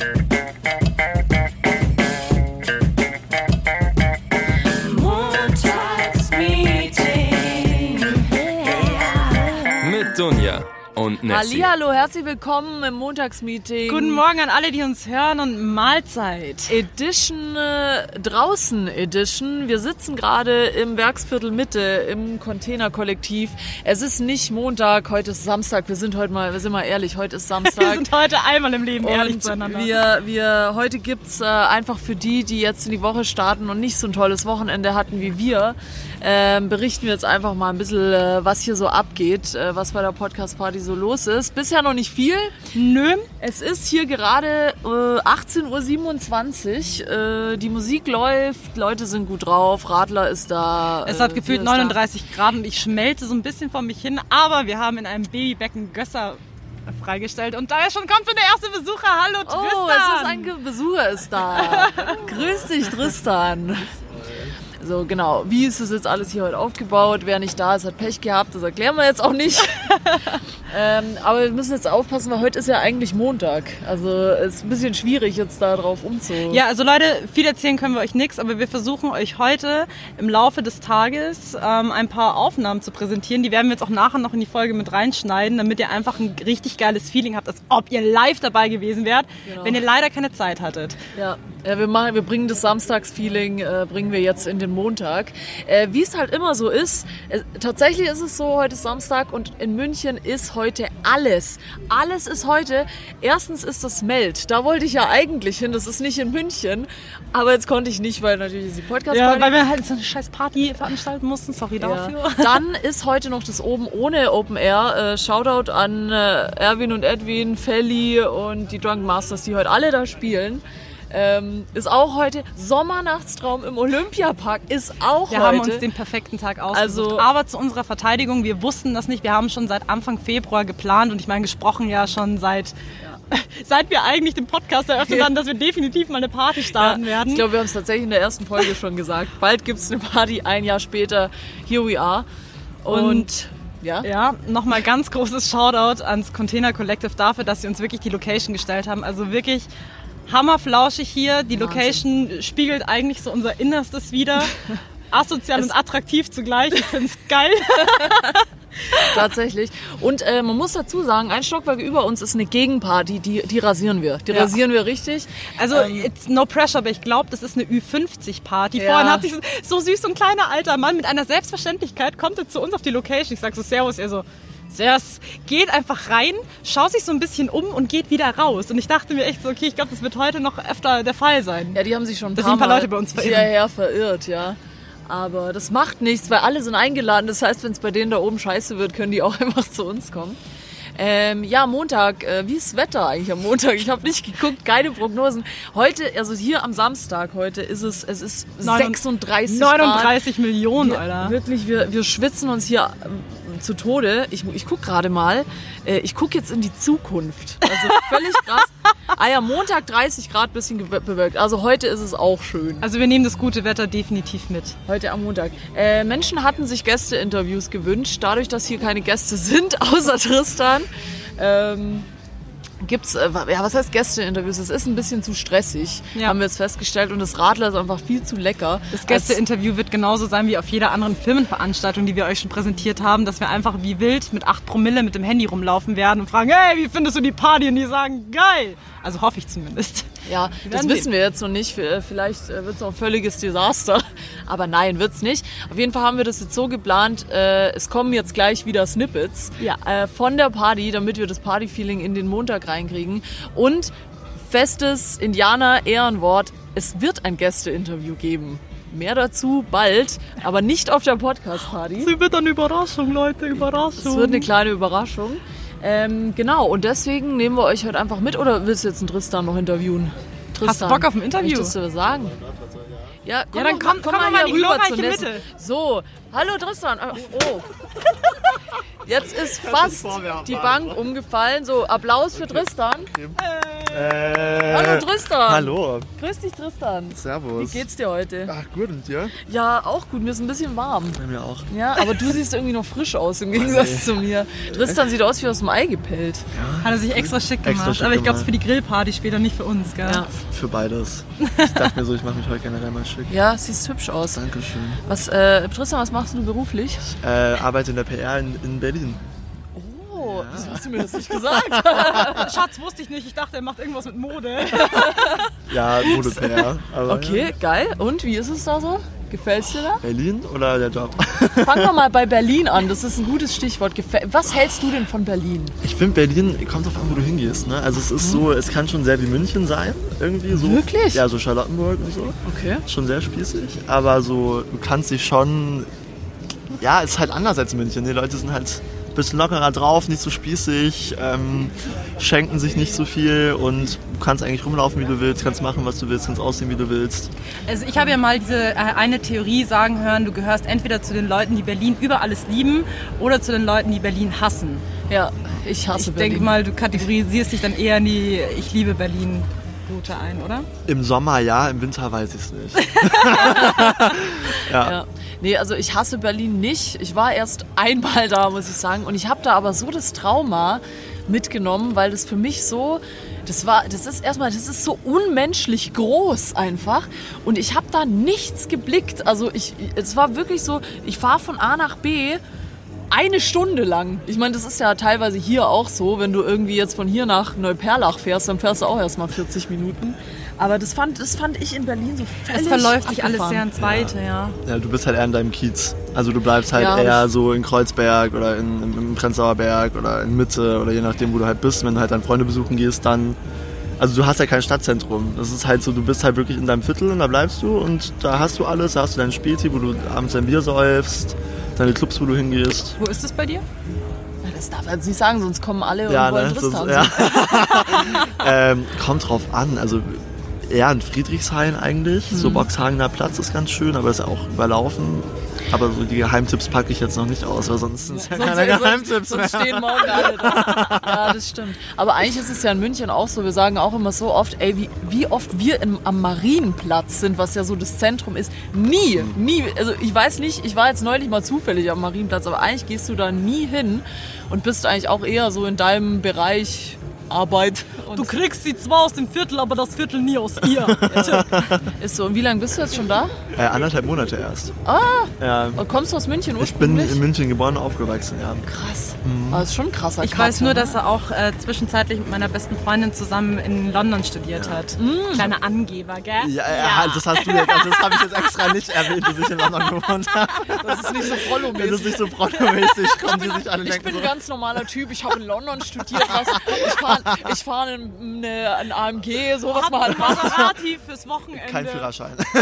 thank you. Nessie. Hallihallo, herzlich willkommen im Montagsmeeting. Guten Morgen an alle, die uns hören und Mahlzeit. Edition äh, draußen Edition. Wir sitzen gerade im Werksviertel Mitte im Containerkollektiv. Es ist nicht Montag, heute ist Samstag. Wir sind heute mal, wir sind mal ehrlich, heute ist Samstag. Wir sind heute einmal im Leben ehrlich und zueinander. wir, wir, heute gibt's äh, einfach für die, die jetzt in die Woche starten und nicht so ein tolles Wochenende hatten wie wir, ähm, berichten wir jetzt einfach mal ein bisschen, äh, was hier so abgeht, äh, was bei der Podcast-Party so los ist. Bisher noch nicht viel. Nö. Es ist hier gerade äh, 18.27 Uhr. Äh, die Musik läuft, Leute sind gut drauf, Radler ist da. Es äh, hat gefühlt Bier ist da. 39 Grad und ich schmelze so ein bisschen vor mich hin, aber wir haben in einem Babybecken Gösser freigestellt und da ist schon kommt schon der erste Besucher. Hallo Tristan. Oh, es ist ein Besucher ist da. Grüß dich, Tristan. So, genau. Wie ist es jetzt alles hier heute aufgebaut? Wer nicht da ist, hat Pech gehabt. Das erklären wir jetzt auch nicht. ähm, aber wir müssen jetzt aufpassen, weil heute ist ja eigentlich Montag. Also es ist ein bisschen schwierig, jetzt da drauf umzu... Ja, also Leute, viel erzählen können wir euch nichts, aber wir versuchen euch heute im Laufe des Tages ähm, ein paar Aufnahmen zu präsentieren. Die werden wir jetzt auch nachher noch in die Folge mit reinschneiden, damit ihr einfach ein richtig geiles Feeling habt, als ob ihr live dabei gewesen wärt, Genau. wenn ihr leider keine Zeit hattet. Ja, ja wir, machen, wir bringen das Samstagsfeeling, äh, bringen wir jetzt in den Montag. Äh, Wie es halt immer so ist, äh, tatsächlich ist es so, heute ist Samstag und in München ist heute alles. Alles ist heute. Erstens ist das Meld. Da wollte ich ja eigentlich hin, das ist nicht in München. Aber jetzt konnte ich nicht, weil natürlich ist die podcast Ja, weil wir halt so eine scheiß Party veranstalten mussten. Sorry ja. dafür. Dann ist heute noch das oben ohne Open Air. Äh, Shoutout an äh, Erwin und Edwin, Felly und die Drunk Masters, die heute alle da spielen. Ähm, ist auch heute Sommernachtstraum im Olympiapark. Ist auch Wir heute. haben uns den perfekten Tag ausgesucht. Also- Aber zu unserer Verteidigung, wir wussten das nicht. Wir haben schon seit Anfang Februar geplant und ich meine gesprochen ja schon seit, seit wir eigentlich den Podcast eröffnet haben, dass wir definitiv mal eine Party starten werden. Ich glaube, wir haben es tatsächlich in der ersten Folge schon gesagt. Bald gibt es eine Party, ein Jahr später. Here we are. Und, Und- ja. ja, nochmal ganz großes Shoutout ans Container Collective dafür, dass sie uns wirklich die Location gestellt haben. Also wirklich hammerflauschig hier. Die Location spiegelt eigentlich so unser Innerstes wieder. Asozial und attraktiv zugleich. Ich finde es geil. Tatsächlich. Und äh, man muss dazu sagen, ein Stockwerk über uns ist eine Gegenparty, die, die rasieren wir. Die Ja. rasieren wir richtig. Also, it's no pressure, aber ich glaube, das ist eine Ü50-Party. Ja. Vorhin hat sich so, so süß so ein kleiner alter Mann mit einer Selbstverständlichkeit kommt er zu uns auf die Location. Ich sag so, Servus, er so, Servus, geht einfach rein, schaut sich so ein bisschen um und geht wieder raus. Und ich dachte mir echt so, okay, ich glaube, das wird heute noch öfter der Fall sein. Ja, die haben sich schon ein paar, ein paar Leute bei uns verirren. hierher verirrt, ja. Aber das macht nichts, weil alle sind eingeladen. Das heißt, wenn es bei denen da oben scheiße wird, können die auch einfach zu uns kommen. Ähm, ja, Montag. Äh, wie ist das Wetter eigentlich am Montag? Ich habe nicht geguckt, keine Prognosen. Heute, also hier am Samstag heute ist es, es ist 36 Grad. 39 Millionen, Wir, Alter. Wirklich, wir, wir schwitzen uns hier zu Tode. Ich, ich guck gerade mal. Äh, ich guck jetzt in die Zukunft. Also völlig krass. Ah ja, Montag 30 Grad, bisschen bewölkt. Also heute ist es auch schön. Also wir nehmen das gute Wetter definitiv mit. Heute am Montag. Äh, Menschen hatten sich Gästeinterviews gewünscht. Dadurch, dass hier keine Gäste sind, außer Tristan, ähm, gibt's, äh, ja, was heißt Gästeinterviews? Es ist ein bisschen zu stressig, Ja. haben wir jetzt festgestellt. Und das Radler ist einfach viel zu lecker. Das Gästeinterview wird genauso sein wie auf jeder anderen Firmenveranstaltung, die wir euch schon präsentiert haben, dass wir einfach wie wild mit 8 Promille mit dem Handy rumlaufen werden und fragen, hey, wie findest du die Party? Und die sagen, geil. Also hoffe ich zumindest. Ja, das wissen wir jetzt noch nicht. V- Vielleicht wird es auch ein völliges Desaster. Aber nein, wird's nicht. Auf jeden Fall haben wir das jetzt so geplant. Äh, es kommen jetzt gleich wieder Snippets Ja. äh, von der Party, damit wir das Party-Feeling in den Montag reinkriegen. Und festes Indianer-Ehrenwort, es wird ein Gästeinterview geben. Mehr dazu bald, aber nicht auf der Podcast-Party. Sie wird eine Überraschung, Leute, Überraschung. Es wird eine kleine Überraschung. Ähm, genau, und deswegen nehmen wir euch heute einfach mit. Oder willst du jetzt einen Tristan noch interviewen? Tristan, Bock auf ein Interview? Möchtest du was sagen? Ja, komm, Ja, dann komm- komm doch mal die hier rüber Nessie. Mitte. So, hallo Tristan. Ah, Oh. Jetzt ist fast die Bank umgefallen. So, Applaus für Tristan. Hallo Tristan. Hallo. Grüß dich Tristan. Servus. Wie geht's dir heute? Ach, gut und dir? Ja, auch gut. Mir ist ein bisschen warm. Bei mir auch. Ja, aber du siehst irgendwie noch frisch aus im Gegensatz zu mir. Tristan sieht aus wie aus dem Ei gepellt. Hat er sich extra schick gemacht. Extra schick aber ich glaube, es für die Grillparty später nicht für uns, gell? Ja. Für beides. Ich dachte mir so, ich mache mich heute generell mal schick. Ja, siehst hübsch aus. Dankeschön. Was, äh, Tristan, was machst du beruflich? Äh, arbeite in der PR in, in Berlin. Oh, wieso hast du mir das nicht gesagt? Schatz, wusste ich nicht. Ich dachte, er macht irgendwas mit Mode. Ja, Mode-PR. aber Okay, geil. Und wie ist es da so? Gefällt's dir da? Ja. Berlin oder der Job? Fangen wir mal bei Berlin an. Das ist ein gutes Stichwort. Was hältst du denn von Berlin? Ich finde Berlin, kommt drauf an, wo du hingehst. Ne? Also es ist so, es kann schon sehr wie München sein. Irgendwie so. Wirklich? Ja, so Charlottenburg und so. Okay. Schon sehr spießig. Aber so, du kannst dich schon. Ja, es ist halt anders als München. Die Leute sind halt bisschen lockerer drauf, nicht so spießig, ähm, schenken sich nicht so viel und du kannst eigentlich rumlaufen, wie du willst, kannst machen, was du willst, kannst aussehen, wie du willst. Also ich habe ja mal diese äh, eine Theorie sagen hören, du gehörst entweder zu den Leuten, die Berlin über alles lieben oder zu den Leuten, die Berlin hassen. Ja, ich hasse Ich Berlin. denke mal, du kategorisierst dich dann eher in die Ich liebe Berlin Route ein, oder? Im Sommer ja, im Winter weiß ich es nicht. Ja. Nee, also ich hasse Berlin nicht. Ich war erst einmal da, muss ich sagen. Und ich habe da aber so das Trauma mitgenommen, weil das für mich so, das war, das ist erstmal, das ist so unmenschlich groß einfach. Und ich habe da nichts geblickt. Also ich, es war wirklich so, ich fahre von A nach B eine Stunde lang. Ich meine, das ist ja teilweise hier auch so, wenn du irgendwie jetzt von hier nach Neuperlach fährst, dann fährst du auch erstmal 40 Minuten. Aber das fand, das fand ich in Berlin so völlig Es verläuft sich alles sehr ins Weite, ja. Ja, du bist halt eher in deinem Kiez. Also du bleibst halt Ja, eher so in Kreuzberg oder in, im, im Prenzlauer Berg oder in Mitte oder je nachdem, wo du halt bist. Wenn du halt deine Freunde besuchen gehst, dann... Also du hast ja kein Stadtzentrum. Das ist halt so, du bist halt wirklich in deinem Viertel und da bleibst du und da hast du alles. Da hast du deinen Späti, wo du abends dein Bier säufst, deine Clubs, wo du hingehst. Wo ist es bei dir? Na, Das darf er jetzt nicht sagen, sonst kommen alle und Ja, wollen ne? Das, sehen. ja. ähm, kommt drauf an. Also eher in Friedrichshain eigentlich. Mhm. So Boxhagener Platz ist ganz schön, aber ist auch überlaufen. Aber so die Geheimtipps packe ich jetzt noch nicht aus, weil sonst sind es ja Sonst, keine sonst, Geheimtipps sonst mehr. stehen morgen alle da. Ja, das stimmt. Aber eigentlich ist es ja in München auch so. Wir sagen auch immer so oft, ey, wie, wie oft wir im, am Marienplatz sind, was ja so das Zentrum ist. Nie, nie. Also ich weiß nicht, ich war jetzt neulich mal zufällig am Marienplatz, aber eigentlich gehst du da nie hin und bist eigentlich auch eher so in deinem Bereich Arbeit. Und Du kriegst sie zwar aus dem Viertel, aber das Viertel nie aus ihr. ist so. Und wie lange bist du jetzt schon da? Äh, anderthalb Monate erst. Ah, Ja. und kommst du aus München Ich bin ursprünglich? in München geboren und aufgewachsen, ja. Krass. Aber das ist schon ein krasser Ich Cut, weiß nur, ne? dass er auch äh, zwischenzeitlich mit meiner besten Freundin zusammen in London studiert hat. Kleiner Angeber, gell? Ja, ja. das hast du jetzt, also das habe ich jetzt extra nicht erwähnt, dass ich in London gewohnt habe. Das ist nicht so Das Prollo-mäßig. ist nicht so die sich alle Ich bin so. ein ganz normaler Typ. Ich habe in London studiert. Was, ich fahre ich fahr eine, eine, ein AMG, so was man halt macht. Maserati fürs Wochenende. Kein Führerschein.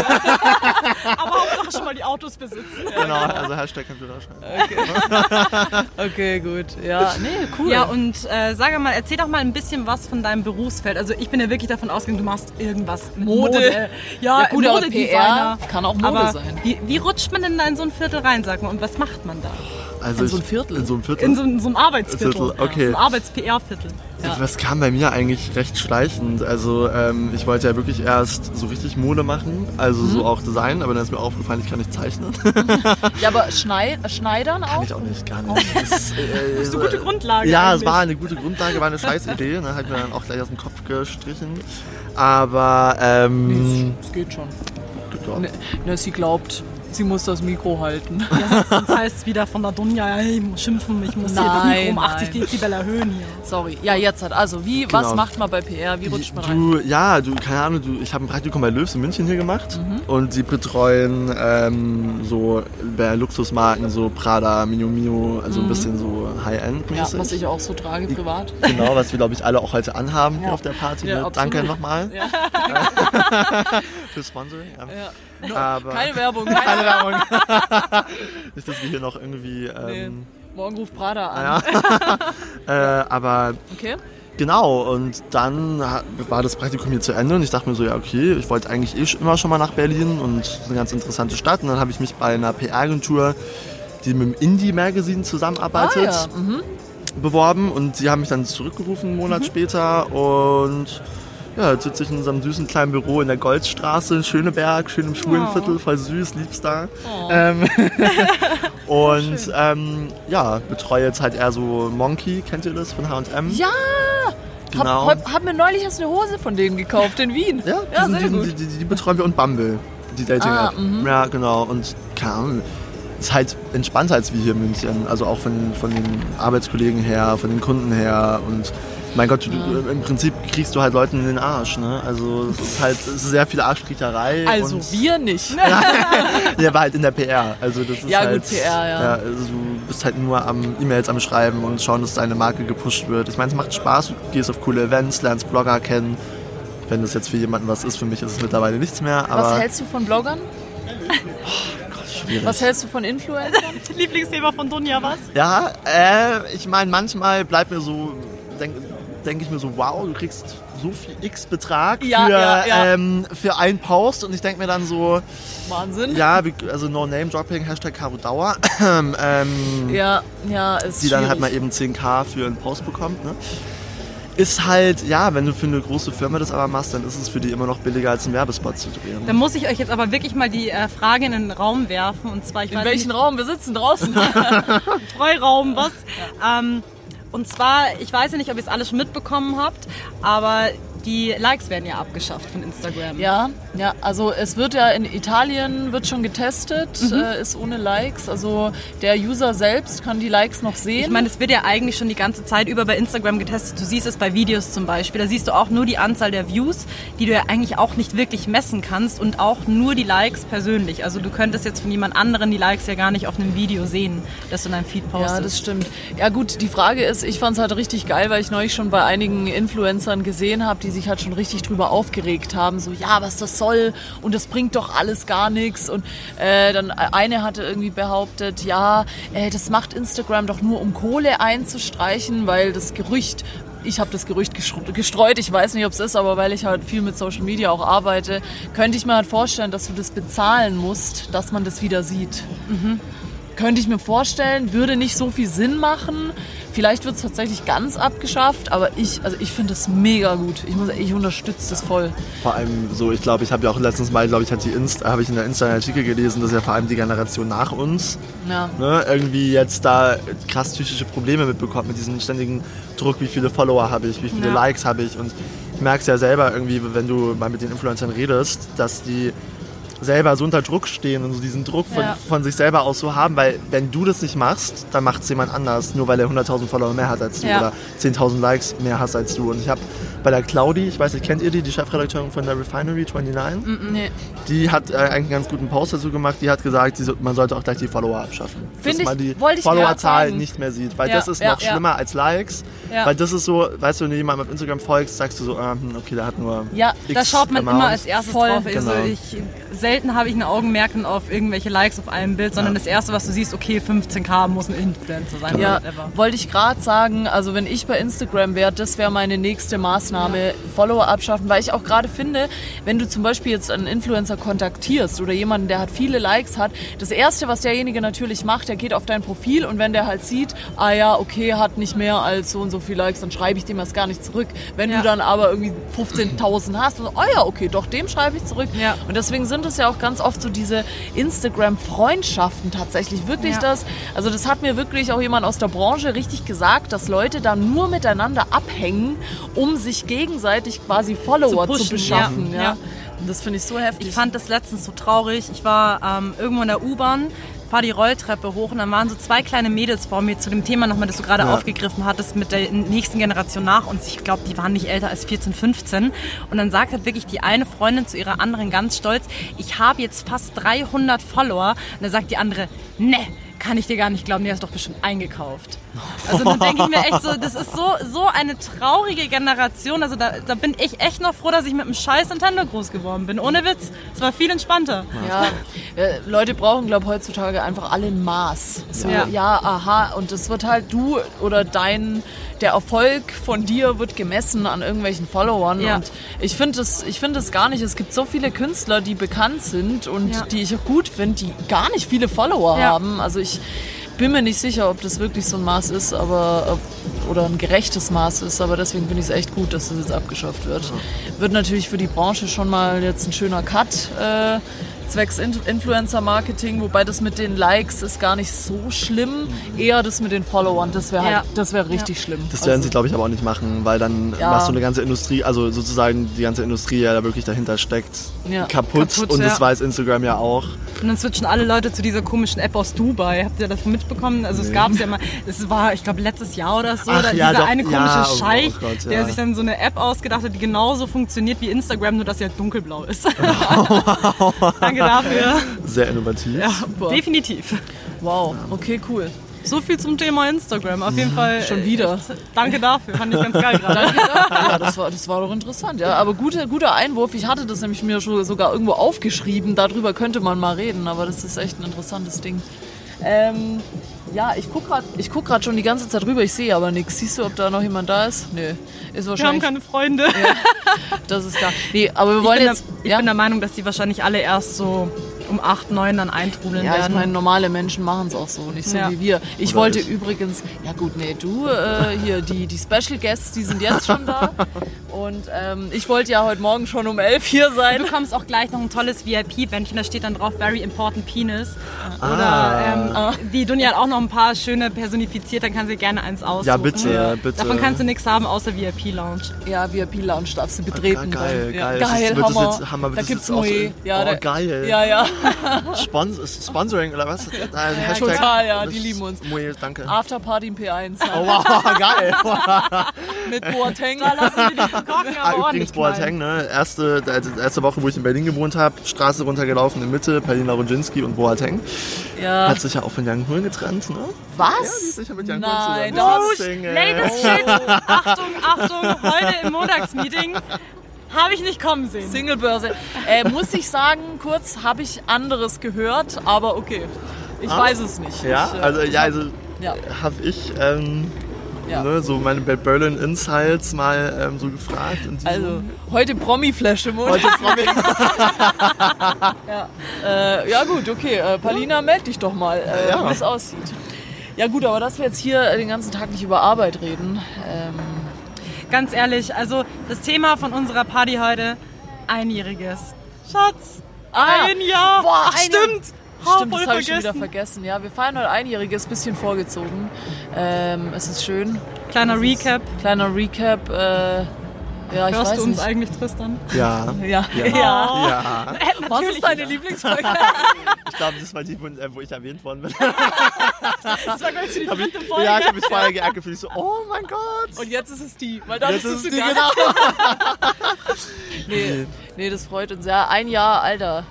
Aber Hauptsache schon mal die Autos besitzen. genau, also Hashtag kein Führerschein. Okay, gut. Ja, nee, cool. Ja, und äh, sag mal, erzähl doch mal ein bisschen was von deinem Berufsfeld. Also ich bin ja wirklich davon ausgegangen, du machst irgendwas mit Mode. Mode. Ja, Ja, gut, Modedesigner. PR kann auch Mode aber sein. Wie, wie rutscht man denn da in so ein Viertel rein, sag mal, und was macht man da? Also In so ein ich- Viertel? In so einem Viertel. In so, in so einem Arbeitsviertel. Viertel, okay. So ein Arbeits-PR-Viertel. Das kam bei mir eigentlich recht schleichend. Also ähm, ich wollte ja wirklich erst so richtig Mode machen, also Mhm. so auch Design, aber dann ist mir aufgefallen, ich kann nicht zeichnen. ja aber Schneid, Schneidern kann auch? ich auch nicht, gar nicht. Das, äh, Das ist eine gute Grundlage Ja, es eigentlich. war eine gute Grundlage, war eine scheiß Idee, ne, hat mir dann auch gleich aus dem Kopf gestrichen. Aber ähm, Das geht schon. ja. Ne, ne, sie glaubt, sie muss das Mikro halten. Sonst heißt es wieder von der Dunja, hey, ich muss schimpfen, ich muss hier das Nein, Mikro um 80 nein. Dezibel erhöhen hier. Sorry. Ja, jetzt hat. Also, wie, was Genau. macht man bei PR? Wie rutscht man rein? Du, ja, du, keine Ahnung, du, ich habe ein Praktikum bei Löws in München hier gemacht Mhm. und die betreuen ähm, so bei Luxusmarken, so Prada, Mio Mio, also ein bisschen so Mhm. Ja, High-End-mäßig. was ich auch so trage privat. Genau, was wir glaube ich alle auch heute anhaben hier Ja. auf der Party. Ja, ne? Danke nochmal Ja. für Sponsoring. Ja. Ja. Aber Keine Werbung. keine Keine Werbung. Nicht, dass wir hier noch irgendwie. Nee. Ähm, Morgen ruft Prada an. ja. äh, aber Okay. Genau, und dann war das Praktikum hier zu Ende und ich dachte mir so, ja okay, ich wollte eigentlich eh schon- immer schon mal nach Berlin und es ist eine ganz interessante Stadt. Und dann habe ich mich bei einer PR-Agentur, die mit dem Indie-Magazin Ah, zusammenarbeitet, ja. Mhm. beworben und sie haben mich dann zurückgerufen einen Monat später und ja, jetzt sitze ich in unserem süßen kleinen Büro in der Goldstraße in Schöneberg, schön im Schulenviertel, Oh. voll süß, lieb's da. Ähm, und ähm, ja, betreue jetzt halt eher so Monkey, kennt ihr das von H&M? Ja! Genau. Hab, hab, hab mir neulich erst eine Hose von denen gekauft in Wien. Ja, ja sehr sind, die, gut. die, die, die betreuen wir und Bumble, die Dating-App. Ah, mhm. ja, genau. Und Ahnung, ist halt entspannter als wir hier in München. Also auch von, von den Arbeitskollegen her, von den Kunden her. Und mein Gott, du, du, im Prinzip kriegst du halt Leuten in den Arsch. Ne? Also es ist halt es ist sehr viel Arschkriecherei. Also und, wir nicht. Ja, war halt in der PR. Also das ist Ja, halt, gut, PR, ja. also du bist halt nur am E-Mails am Schreiben und schauen, dass deine Marke gepusht wird. Ich meine, es macht Spaß, du gehst auf coole Events, lernst Blogger kennen. Wenn das jetzt für jemanden was ist, für mich ist es mittlerweile nichts mehr. Aber Was hältst du von Bloggern? schwierig. Was hältst du von Influencern? Lieblingsthema von Dunja, was? Ja, äh, ich meine, manchmal bleibt mir so, denke denk ich mir so, wow, du kriegst so viel X-Betrag Ja, für, ja, ja. Ähm, für einen Post und ich denke mir dann so, Wahnsinn. ja, also No Name Dropping, Hashtag Caro Dauer, ähm, Ja, ja, ist die dann halt schwierig. mal eben 10k für einen Post bekommt, ne? Ist halt, ja, wenn du für eine große Firma das aber machst, dann ist es für die immer noch billiger als einen Werbespot zu drehen. Dann muss ich euch jetzt aber wirklich mal die äh, Frage in den Raum werfen. Und zwar, ich In weiß welchen nicht, Raum? Wir sitzen draußen. Freiraum, was? Ähm, und zwar, ich weiß ja nicht, ob ihr es alle schon mitbekommen habt, aber die Likes werden ja abgeschafft von Instagram. Ja, ja, also es wird ja in Italien wird schon getestet, Mhm. äh, ist ohne Likes. Also der User selbst kann die Likes noch sehen. Ich meine, es wird ja eigentlich schon die ganze Zeit über bei Instagram getestet. Du siehst es bei Videos zum Beispiel. Da siehst du auch nur die Anzahl der Views, die du ja eigentlich auch nicht wirklich messen kannst und auch nur die Likes persönlich. Also du könntest jetzt von jemand anderen die Likes ja gar nicht auf einem Video sehen, das du in deinem Feed postest. ja, das stimmt. Ja gut, die Frage ist, ich fand es halt richtig geil, weil ich neulich schon bei einigen Influencern gesehen habe, die sich halt schon richtig drüber aufgeregt haben. So, ja, was das soll und das bringt doch alles gar nichts. Und äh, dann eine hatte irgendwie behauptet, ja, äh, das macht Instagram doch nur, um Kohle einzustreichen, weil das Gerücht ich habe das Gerücht gestr- gestreut, ich weiß nicht, ob es ist, aber weil ich halt viel mit Social Media auch arbeite, könnte ich mir halt vorstellen, dass du das bezahlen musst, dass man das wieder sieht. Könnte ich mir vorstellen, würde nicht so viel Sinn machen. Vielleicht wird es tatsächlich ganz abgeschafft, aber ich, also ich finde es mega gut. Ich, muss, ich unterstütze das voll. Vor allem so, ich glaube, ich habe ja auch letztens mal, glaube ich, hat die Insta, habe ich in der Insta einen Artikel gelesen, dass ja vor allem die Generation nach uns Ja. ne, irgendwie jetzt da krass psychische Probleme mitbekommt mit diesem ständigen Druck, wie viele Follower habe ich, wie viele Ja. Likes habe ich und ich merke es ja selber irgendwie, wenn du mal mit den Influencern redest, dass die selber so unter Druck stehen und so diesen Druck von, Ja. von sich selber aus so haben, weil wenn du das nicht machst, dann macht es jemand anders, nur weil er 100.000 Follower mehr hat als du Ja. oder 10.000 Likes mehr hast als du. Und ich habe bei der Claudi, ich weiß nicht, kennt ihr die, die Chefredakteurin von der Refinery 29? Nee. Die hat äh, eigentlich einen ganz guten Post dazu gemacht. Die hat gesagt, die so, man sollte auch gleich die Follower abschaffen. Find dass man ich- die ich grad Followerzahl nicht mehr sieht. Weil Ja, das ist ja, noch ja. schlimmer als Likes. Ja. Weil das ist so, weißt du, wenn du jemandem auf Instagram folgst, sagst du so, ah, hm, okay, der hat nur. Ja, Da schaut man Amount. immer als erstes Voll. drauf. Also Genau. ich, selten habe ich ein Augenmerken auf irgendwelche Likes auf einem Bild, sondern das erste, was du siehst, okay, 15k muss ein Influencer sein. Ja, wollte ich gerade sagen, also wenn ich bei Instagram wäre, das wäre meine nächste Maßnahme, Follower abschaffen, weil ich auch gerade finde, wenn du zum Beispiel jetzt einen Influencer kontaktierst oder jemanden, der hat viele Likes hat, das Erste, was derjenige natürlich macht, der geht auf dein Profil und wenn der halt sieht, ah ja, okay, hat nicht mehr als so und so viele Likes, dann schreibe ich dem das gar nicht zurück. Wenn Ja. du dann aber irgendwie 15.000 hast, dann, oh ja, okay, doch, dem schreibe ich zurück. Ja. Und deswegen sind es ja auch ganz oft so diese Instagram-Freundschaften tatsächlich. Wirklich Ja. das, also das hat mir wirklich auch jemand aus der Branche richtig gesagt, dass Leute da nur miteinander abhängen, um sich gegenseitig quasi Follower Zu zu, pushen, beschaffen. ja, Ja, ja. Und das finde ich so heftig. Ich fand das letztens so traurig. Ich war ähm, irgendwo in der U-Bahn, fahre die Rolltreppe hoch und dann waren so zwei kleine Mädels vor mir zu dem Thema nochmal, das du gerade Ja. aufgegriffen hattest mit der nächsten Generation nach uns. Ich glaube, die waren nicht älter als 14, 15. Und dann sagt halt wirklich die eine Freundin zu ihrer anderen ganz stolz, ich habe jetzt fast 300 Follower. Und dann sagt die andere, ne, kann ich dir gar nicht glauben, die hast doch bestimmt eingekauft. Also dann denke ich mir echt so, das ist so, so eine traurige Generation. Also da, da bin ich echt noch froh, dass ich mit einem scheiß Nintendo groß geworden bin. Ohne Witz. Es war viel entspannter. Ja, äh, Leute brauchen, glaube ich, heutzutage einfach alle ein Maß. So, Ja. ja. aha. Und es wird halt du oder dein, der Erfolg von dir wird gemessen an irgendwelchen Followern. Ja. Und ich finde es ich find es gar nicht. Es gibt so viele Künstler, die bekannt sind und Ja. die ich auch gut finde, die gar nicht viele Follower Ja. haben. Also ich bin mir nicht sicher, ob das wirklich so ein Maß ist, aber oder ein gerechtes Maß ist, aber deswegen finde ich es echt gut, dass das jetzt abgeschafft wird. Wird natürlich für die Branche schon mal jetzt ein schöner Cut. Äh, zwecks Influencer-Marketing, wobei das mit den Likes ist gar nicht so schlimm. Eher das mit den Followern, das wäre halt, Ja. das wäre richtig schlimm. Das werden Also- sie, glaube ich, aber auch nicht machen, weil dann Ja. machst du eine ganze Industrie, also sozusagen die ganze Industrie, ja da wirklich dahinter steckt, Ja. kaputt. Kaputt, Und ja. das weiß Instagram ja auch. Und dann switchen alle Leute zu dieser komischen App aus Dubai. Habt ihr das mitbekommen? Also es Nee. gab es ja mal, es war, ich glaube, letztes Jahr oder so, Ach da ja, dieser doch, eine komische ja, oh Scheich, Gott, ja. der sich dann so eine App ausgedacht hat, die genauso funktioniert wie Instagram, nur dass sie halt dunkelblau ist. Danke dafür. Sehr innovativ. Ja, definitiv. Wow, okay, cool. So viel zum Thema Instagram. Auf jeden Fall. Schon wieder. echt, Danke dafür. Fand ich ganz geil gerade. Ja, das war, das war doch interessant, ja. Aber guter, guter Einwurf. Ich hatte das nämlich mir schon sogar irgendwo aufgeschrieben. Darüber könnte man mal reden, aber das ist echt ein interessantes Ding. Ähm, ja, ich gucke gerade guck grad schon die ganze Zeit rüber, ich sehe aber nichts. Siehst du, ob da noch jemand da ist? Nö. Ist Wir haben wahrscheinlich. keine Freunde. das ist da. Nee, aber wir Ich, wollen bin jetzt. der, ich ja? bin der Meinung, dass die wahrscheinlich alle erst so um 8, 9 dann eintrudeln Ja, ich werden. meine, normale Menschen machen es auch so, nicht so Ja. wie wir. Ich Oder wollte ich. übrigens, ja gut, nee, du, äh, hier, die, die Special Guests, die sind jetzt schon da. Und ähm, ich wollte ja heute Morgen schon um elf hier sein. Du bekommst auch gleich noch ein tolles VIP-Bändchen, da steht dann drauf Very Important Penis. Ah. Oder ähm, die Dunja hat auch noch ein paar schöne personifiziert, dann kann sie gerne eins aussuchen. Ja, bitte, bitte. Davon kannst du nichts haben außer VIP-Lounge. Ja, VIP Lounge darfst du betreten. geil, dann. ja, geil. Das geil, ist- wird das Hammer. jetzt- Hammer, wird da gibt's auch so- Moe. Ja, Oh, da, geil. Ja, ja. Spons Sponsoring oder was? Nein, Hashtag- total, ja, die lieben uns. Moe, danke. Afterparty im P1 Oh, wow, geil. mit Boateng. Ah, übrigens Boateng, ne? Erste, erste Woche, wo ich in Berlin gewohnt habe, Straße runtergelaufen in Mitte, Palina Rodzinski und Boateng. Ja. Hat sich ja auch von Jan Hohl getrennt, ne? Was? Ja, die ist sicher mit Hohl Nein, zusammen. Die Single. Latest Shit! Achtung, Achtung, heute im Montagsmeeting habe ich nicht kommen sehen. Singlebörse. Äh, muss ich sagen, kurz habe ich anderes gehört, aber okay. Ich weiß es nicht. Ja, ich, äh, also, ja, also Ja. habe ich ähm, Ja. ne, so meine Bad Berlin Insights mal ähm, so gefragt. Also, heute Promi-Flash im Mund. heute Frau Äh, ja gut, okay. Äh, Palina, meld dich doch mal, äh, Ja. wie es aussieht. Ja gut, aber dass wir jetzt hier den ganzen Tag nicht über Arbeit reden. Ähm, Ganz ehrlich, also das Thema von unserer Party heute, einjähriges. Schatz, Ah, ein Jahr. boah, stimmt. Ha, stimmt, das habe ich schon wieder vergessen. Ja, wir feiern heute Einjähriges, bisschen vorgezogen. Ähm, es ist schön. Kleiner Recap. Kleiner Recap. Äh, ja, ich Hörst weiß du uns nicht. eigentlich, Tristan? Ja, Ja. Ja. ja. ja. Was ist deine Lieblingsfolge? Ich glaube, das war die, wo, äh, wo ich erwähnt worden bin. Das war gleich die Hab ich, dritte Folge. ja, ich habe mich vorher geärgert gefühlt. Ich so, oh mein Gott. Und jetzt ist es die, weil da bist ist du es die, genau. Nee, nee, das freut uns. Ja, ein Jahr, Alter.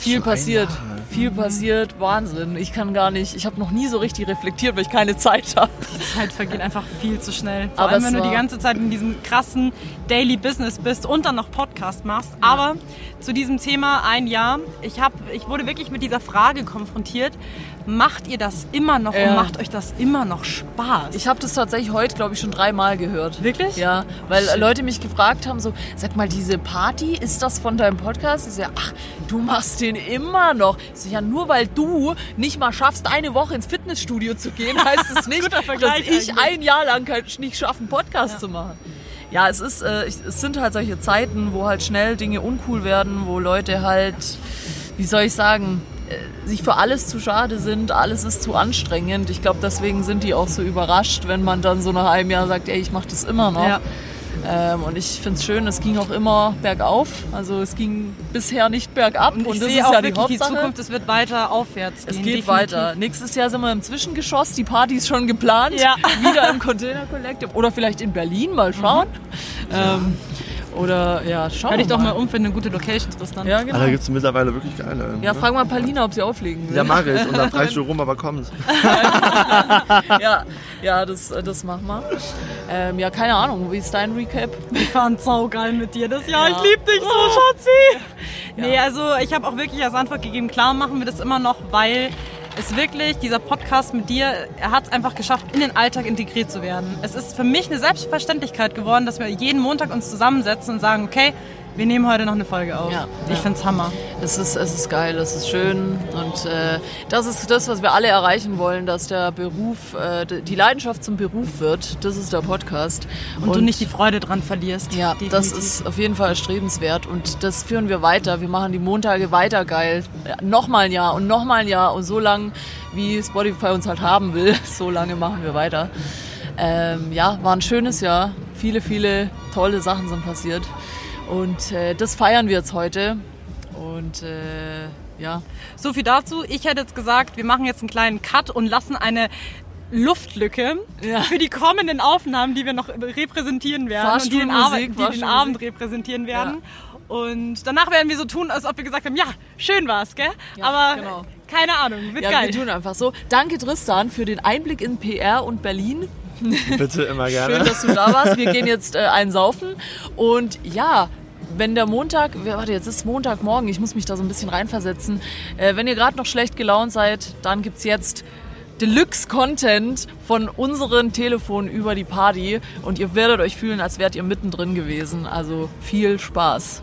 Viel passiert. Jahr. Viel passiert. Wahnsinn. Ich kann gar nicht, ich habe noch nie so richtig reflektiert, weil ich keine Zeit habe. Die Zeit vergeht einfach viel zu schnell. Vor Aber allem, wenn du die ganze Zeit in diesem krassen Daily Business bist und dann noch Podcast machst. Aber zu diesem Thema ein Jahr. Ich, hab, ich wurde wirklich mit dieser Frage konfrontiert. Macht ihr das immer noch Ja. und macht euch das immer noch Spaß? Ich habe das tatsächlich heute, glaube ich, schon dreimal gehört. Wirklich? Ja, weil Leute mich gefragt haben, so, sag mal, diese Party, ist das von deinem Podcast? Ich ja, ach, du machst den immer noch. Ich so, ja, nur weil du nicht mal schaffst, eine Woche ins Fitnessstudio zu gehen, heißt es nicht, dass ich eigentlich. ein Jahr lang kein- nicht schaffe, einen Podcast zu machen. Ja, es ist, äh, es sind halt solche Zeiten, wo halt schnell Dinge uncool werden, wo Leute halt, wie soll ich sagen, sich für alles zu schade sind, alles ist zu anstrengend. Ich glaube, deswegen sind die auch so überrascht, wenn man dann so nach einem Jahr sagt, ey, ich mache das immer noch. Ja. Ähm, und ich finde es schön, es ging auch immer bergauf. Also es ging bisher nicht bergab und, Und ich das sehe ist auch ja die wirklich die. Zukunft, es wird weiter aufwärts es gehen. geht definitiv. weiter. Nächstes Jahr sind wir im Zwischengeschoss, die Party ist schon geplant. Ja. Wieder im Container Collective oder vielleicht in Berlin, mal schauen. Ähm, oder ja, schauen Hör dich wir doch mal um für eine gute Location, Tristan. Ja, Ah, genau. da gibt es mittlerweile wirklich geile. Ja, ne? frag mal Palina, ob sie auflegen will. Ja, mach ich. Und dann frage ich Jerome, aber kommt. ja, ja, das, das machen wir. Ähm, ja, keine Ahnung, wie ist dein Recap? Ich fand saugeil mit dir das Jahr. Ja. Ich lieb dich so, Schatzi. Nee, also ich habe auch wirklich als Antwort gegeben, klar machen wir das immer noch, weil es wirklich, dieser Podcast mit dir, er hat es einfach geschafft, in den Alltag integriert zu werden. Es ist für mich eine Selbstverständlichkeit geworden, dass wir jeden Montag uns zusammensetzen und sagen, okay, wir nehmen heute noch eine Folge auf. Ja, ich ja. find's Hammer. Es ist, es ist geil, es ist schön und äh, das ist das, was wir alle erreichen wollen, dass der Beruf, äh, die Leidenschaft zum Beruf wird. Das ist der Podcast. Und, du nicht die Freude dran verlierst. Ja, Definitiv. das ist auf jeden Fall erstrebenswert und das führen wir weiter. Wir machen die Montage weiter geil. Nochmal ein Jahr und nochmal ein Jahr und so lang, wie Spotify uns halt haben will, so lange machen wir weiter. Ähm, ja, war ein schönes Jahr. Viele, viele tolle Sachen sind passiert. Und äh, das feiern wir jetzt heute. Und äh, ja. So viel dazu. Ich hätte jetzt gesagt, wir machen jetzt einen kleinen Cut und lassen eine Luftlücke Ja. für die kommenden Aufnahmen, die wir noch repräsentieren werden und die den, Abend, die den. Abend repräsentieren werden. Und danach werden wir so tun, als ob wir gesagt haben, ja, schön war's, gell? Ja, Aber genau. keine Ahnung, wird ja, geil. wir tun einfach so. Danke Tristan für den Einblick in PR und Berlin. Bitte immer Schön, gerne. dass du da warst. Wir gehen jetzt äh, einsaufen. Und ja, wenn der Montag, warte, jetzt ist Montagmorgen, ich muss mich da so ein bisschen reinversetzen. Äh, wenn ihr gerade noch schlecht gelaunt seid, dann gibt's jetzt Deluxe-Content von unseren Telefonen über die Party. Und ihr werdet euch fühlen, als wärt ihr mittendrin gewesen. Also viel Spaß.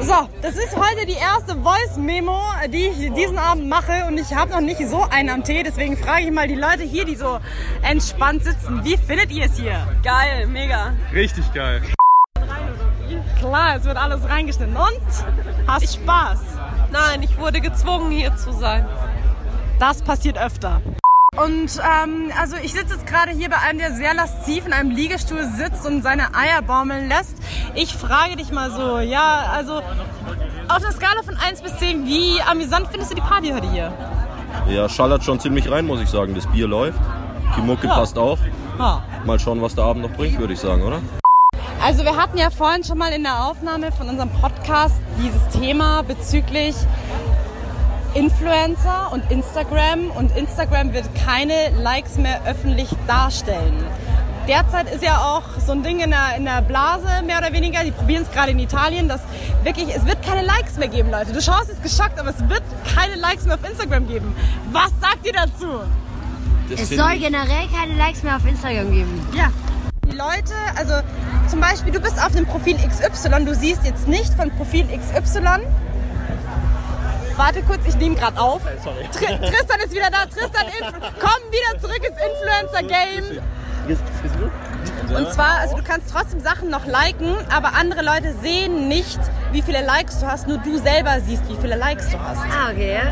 So, das ist heute die erste Voice-Memo, die ich diesen Abend mache und ich habe noch nicht so einen am Tee, deswegen frage ich mal die Leute hier, die so entspannt sitzen, wie findet ihr es hier? Geil, mega. Richtig geil. Klar, es wird alles reingeschnitten und hast Spaß. Nein, ich wurde gezwungen, hier zu sein. Das passiert öfter. Und ähm, also ich sitze jetzt gerade hier bei einem, der sehr lasziv in einem Liegestuhl sitzt und seine Eier baumeln lässt. Ich frage dich mal so, ja, also auf einer Skala von 1 bis 10, wie amüsant findest du die Party heute hier? Ja, schallert schon ziemlich rein, muss ich sagen. Das Bier läuft. Die Mucke passt auch. Ja. Mal schauen, was der Abend noch bringt, würde ich sagen, oder? Also wir hatten ja vorhin schon mal in der Aufnahme von unserem Podcast dieses Thema bezüglich Influencer und Instagram und Instagram wird keine Likes mehr öffentlich darstellen. Derzeit ist ja auch so ein Ding in der, in der Blase, mehr oder weniger. Die probieren es gerade in Italien, dass wirklich, es wird keine Likes mehr geben, Leute. Du schaust jetzt geschockt, aber es wird keine Likes mehr auf Instagram geben. Was sagt ihr dazu? Es soll generell keine Likes mehr auf Instagram geben. Ja. Die Leute, also zum Beispiel, du bist auf dem Profil XY, du siehst jetzt nicht von Profil XY. Warte kurz, ich nehme gerade auf. Tr Tristan ist wieder da. Tristan, Inf- komm wieder zurück ins Influencer-Game. Und zwar, also du kannst trotzdem Sachen noch liken, aber andere Leute sehen nicht, wie viele Likes du hast. Nur du selber siehst, wie viele Likes du hast. Ah, okay, ja.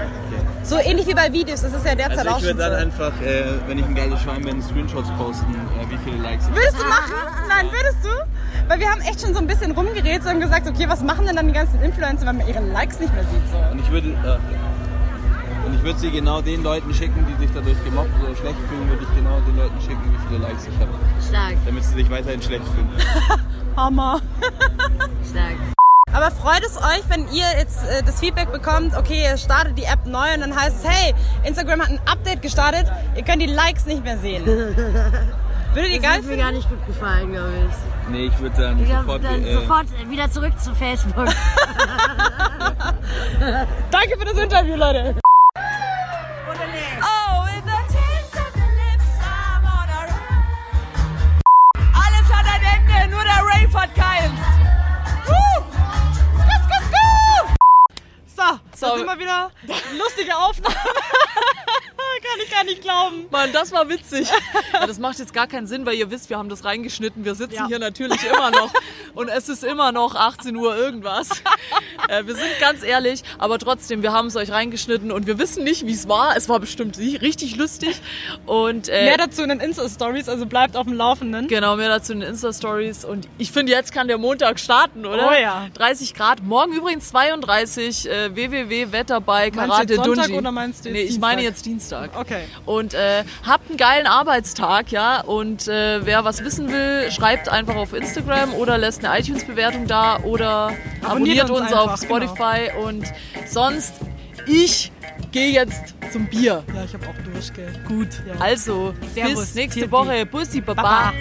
So ähnlich wie bei Videos, das ist ja derzeit Also auch ich schon würde dann so. einfach, äh, wenn ich ein geiles Schwein bin, Screenshots posten, äh, wie viele Likes ich Würdest du machen? Nein, würdest du? Weil wir haben echt schon so ein bisschen rumgeredet und gesagt, okay, was machen denn dann die ganzen Influencer, wenn man ihre Likes nicht mehr sieht? So. Und ich würde äh, und ich würde sie genau den Leuten schicken, die sich dadurch gemobbt oder schlecht fühlen, würde ich genau den Leuten schicken, wie viele Likes ich habe. Stark, Damit sie sich weiterhin schlecht fühlen. Hammer. stark. Aber freut es euch, wenn ihr jetzt äh, das Feedback bekommt, okay, ihr startet die App neu und dann heißt es, hey, Instagram hat ein Update gestartet, ihr könnt die Likes nicht mehr sehen. Würdet ihr Das geil hat mir finden? gar nicht gut gefallen, glaube ich. Nee, ich würde dann Ich sofort, dann äh, sofort wieder zurück zu Facebook. Danke für das Interview, Leute. Oh, with the taste of the lips, I'm on a Alles hat ein Ende, nur der Rave So, das ist immer wieder lustige Aufnahme. Kann ich gar nicht glauben. Mann, das war witzig. Ja, das macht jetzt gar keinen Sinn, weil ihr wisst, wir haben das reingeschnitten. Wir sitzen Ja. hier natürlich immer noch und es ist immer noch 18 Uhr irgendwas. Äh, wir sind ganz ehrlich, aber trotzdem, wir haben es euch reingeschnitten und wir wissen nicht, wie es war. Es war bestimmt richtig lustig und äh, Mehr dazu in den Insta-Stories, also bleibt auf dem Laufenden. Genau, mehr dazu in den Insta-Stories. Und ich finde, jetzt kann der Montag starten, oder? Oh ja. 30 Grad. Morgen übrigens 32. Äh, www.wetter bei Meinst du Karate jetzt Sonntag Dunji. oder meinst du jetzt Nee, ich Dienstag? meine jetzt Dienstag. Okay. Und äh, habt einen geilen Arbeitstag, ja. Und äh, wer was wissen will, schreibt einfach auf Instagram oder lässt eine iTunes-Bewertung da oder abonniert, Abonniert uns uns, auf einfach, genau. Spotify. Und sonst, ich gehe jetzt zum Bier. Ja, ich habe auch Durst, gell. Gut. Ja. Also, Servus, bis nächste. Woche. Bussi, Baba. Baba.